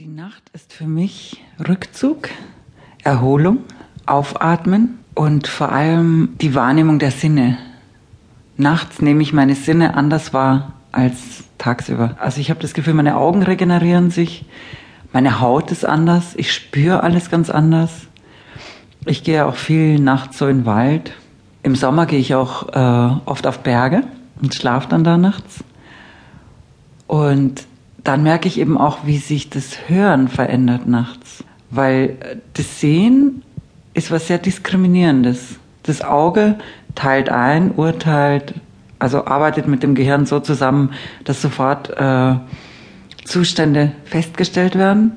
Die Nacht ist für mich Rückzug, Erholung, Aufatmen und vor allem die Wahrnehmung der Sinne. Nachts nehme ich meine Sinne anders wahr als tagsüber. Also ich habe das Gefühl, meine Augen regenerieren sich, meine Haut ist anders, ich spüre alles ganz anders. Ich gehe auch viel nachts so in den Wald. Im Sommer gehe ich auch äh, oft auf Berge und schlafe dann da nachts. Und dann merke ich eben auch, wie sich das Hören verändert nachts. Weil äh, das Sehen ist was sehr Diskriminierendes. Das Auge teilt ein, urteilt, also arbeitet mit dem Gehirn so zusammen, dass sofort äh, Zustände festgestellt werden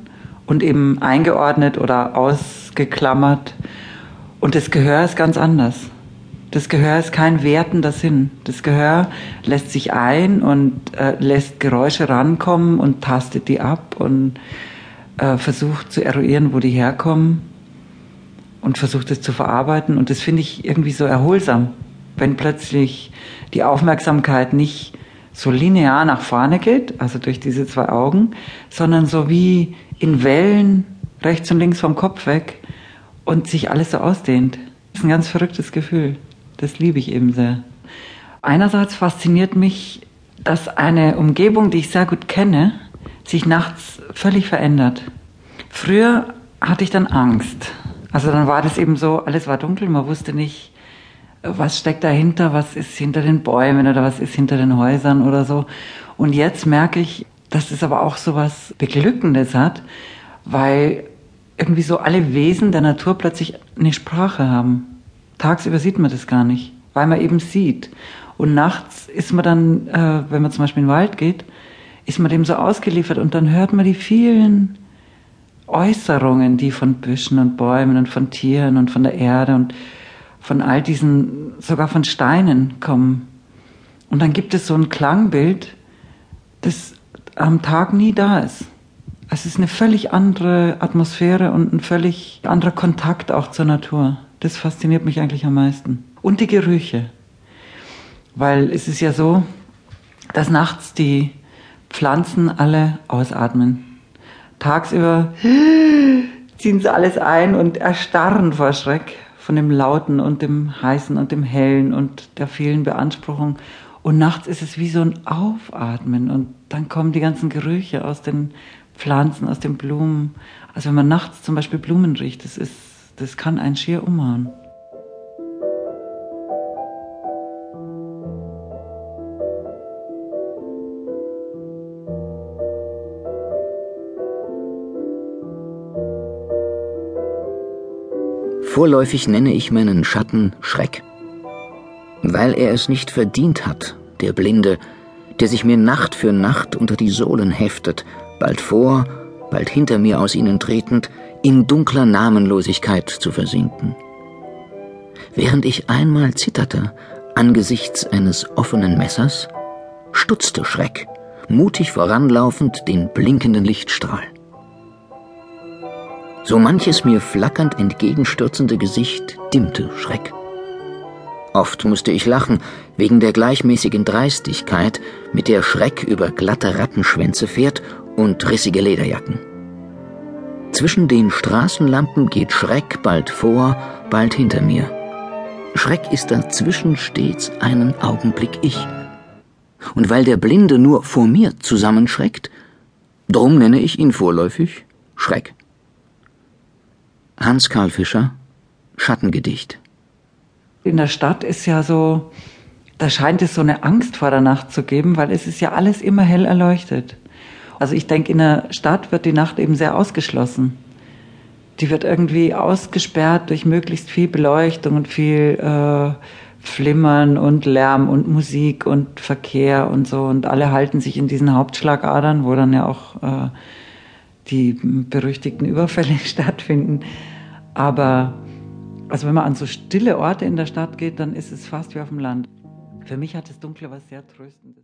und eben eingeordnet oder ausgeklammert. Und das Gehör ist ganz anders. Das Gehör ist kein wertender Sinn. Das Gehör lässt sich ein und äh, lässt Geräusche rankommen und tastet die ab und äh, versucht zu eruieren, wo die herkommen und versucht es zu verarbeiten. Und das finde ich irgendwie so erholsam, wenn plötzlich die Aufmerksamkeit nicht so linear nach vorne geht, also durch diese zwei Augen, sondern so wie in Wellen rechts und links vom Kopf weg und sich alles so ausdehnt. Das ist ein ganz verrücktes Gefühl. Das liebe ich eben sehr. Einerseits fasziniert mich, dass eine Umgebung, die ich sehr gut kenne, sich nachts völlig verändert. Früher hatte ich dann Angst. Also dann war das eben so, alles war dunkel, man wusste nicht, was steckt dahinter, was ist hinter den Bäumen oder was ist hinter den Häusern oder so. Und jetzt merke ich, dass es aber auch so was Beglückendes hat, weil irgendwie so alle Wesen der Natur plötzlich eine Sprache haben. Tagsüber sieht man das gar nicht, weil man eben sieht. Und nachts ist man dann, äh, wenn man zum Beispiel in den Wald geht, ist man dem so ausgeliefert und dann hört man die vielen Äußerungen, die von Büschen und Bäumen und von Tieren und von der Erde und von all diesen, sogar von Steinen kommen. Und dann gibt es so ein Klangbild, das am Tag nie da ist. Es ist eine völlig andere Atmosphäre und ein völlig anderer Kontakt auch zur Natur. Das fasziniert mich eigentlich am meisten. Und die Gerüche. Weil es ist ja so, dass nachts die Pflanzen alle ausatmen. Tagsüber ziehen sie alles ein und erstarren vor Schreck von dem Lauten und dem Heißen und dem Hellen und der vielen Beanspruchung. Und nachts ist es wie so ein Aufatmen und dann kommen die ganzen Gerüche aus den Pflanzen, aus den Blumen. Also wenn man nachts zum Beispiel Blumen riecht, das ist das kann einen schier umhauen. Vorläufig nenne ich meinen Schatten Schreck, weil er es nicht verdient hat, der Blinde, der sich mir Nacht für Nacht unter die Sohlen heftet, bald vor, bald hinter mir aus ihnen tretend, in dunkler Namenlosigkeit zu versinken. Während ich einmal zitterte angesichts eines offenen Messers, stutzte Schreck, mutig voranlaufend den blinkenden Lichtstrahl. So manches mir flackernd entgegenstürzende Gesicht dimmte Schreck. Oft musste ich lachen wegen der gleichmäßigen Dreistigkeit, mit der Schreck über glatte Rattenschwänze fährt und rissige Lederjacken. Zwischen den Straßenlampen geht Schreck bald vor, bald hinter mir. Schreck ist dazwischen stets einen Augenblick ich. Und weil der Blinde nur vor mir zusammenschreckt, drum nenne ich ihn vorläufig Schreck. Hans Karl Fischer, Schattengedicht. In der Stadt ist ja so, da scheint es so eine Angst vor der Nacht zu geben, weil es ist ja alles immer hell erleuchtet. Also ich denke, in der Stadt wird die Nacht eben sehr ausgeschlossen. Die wird irgendwie ausgesperrt durch möglichst viel Beleuchtung und viel äh, Flimmern und Lärm und Musik und Verkehr und so. Und alle halten sich in diesen Hauptschlagadern, wo dann ja auch äh, die berüchtigten Überfälle stattfinden. Aber also wenn man an so stille Orte in der Stadt geht, dann ist es fast wie auf dem Land. Für mich hat das Dunkle was sehr Tröstendes.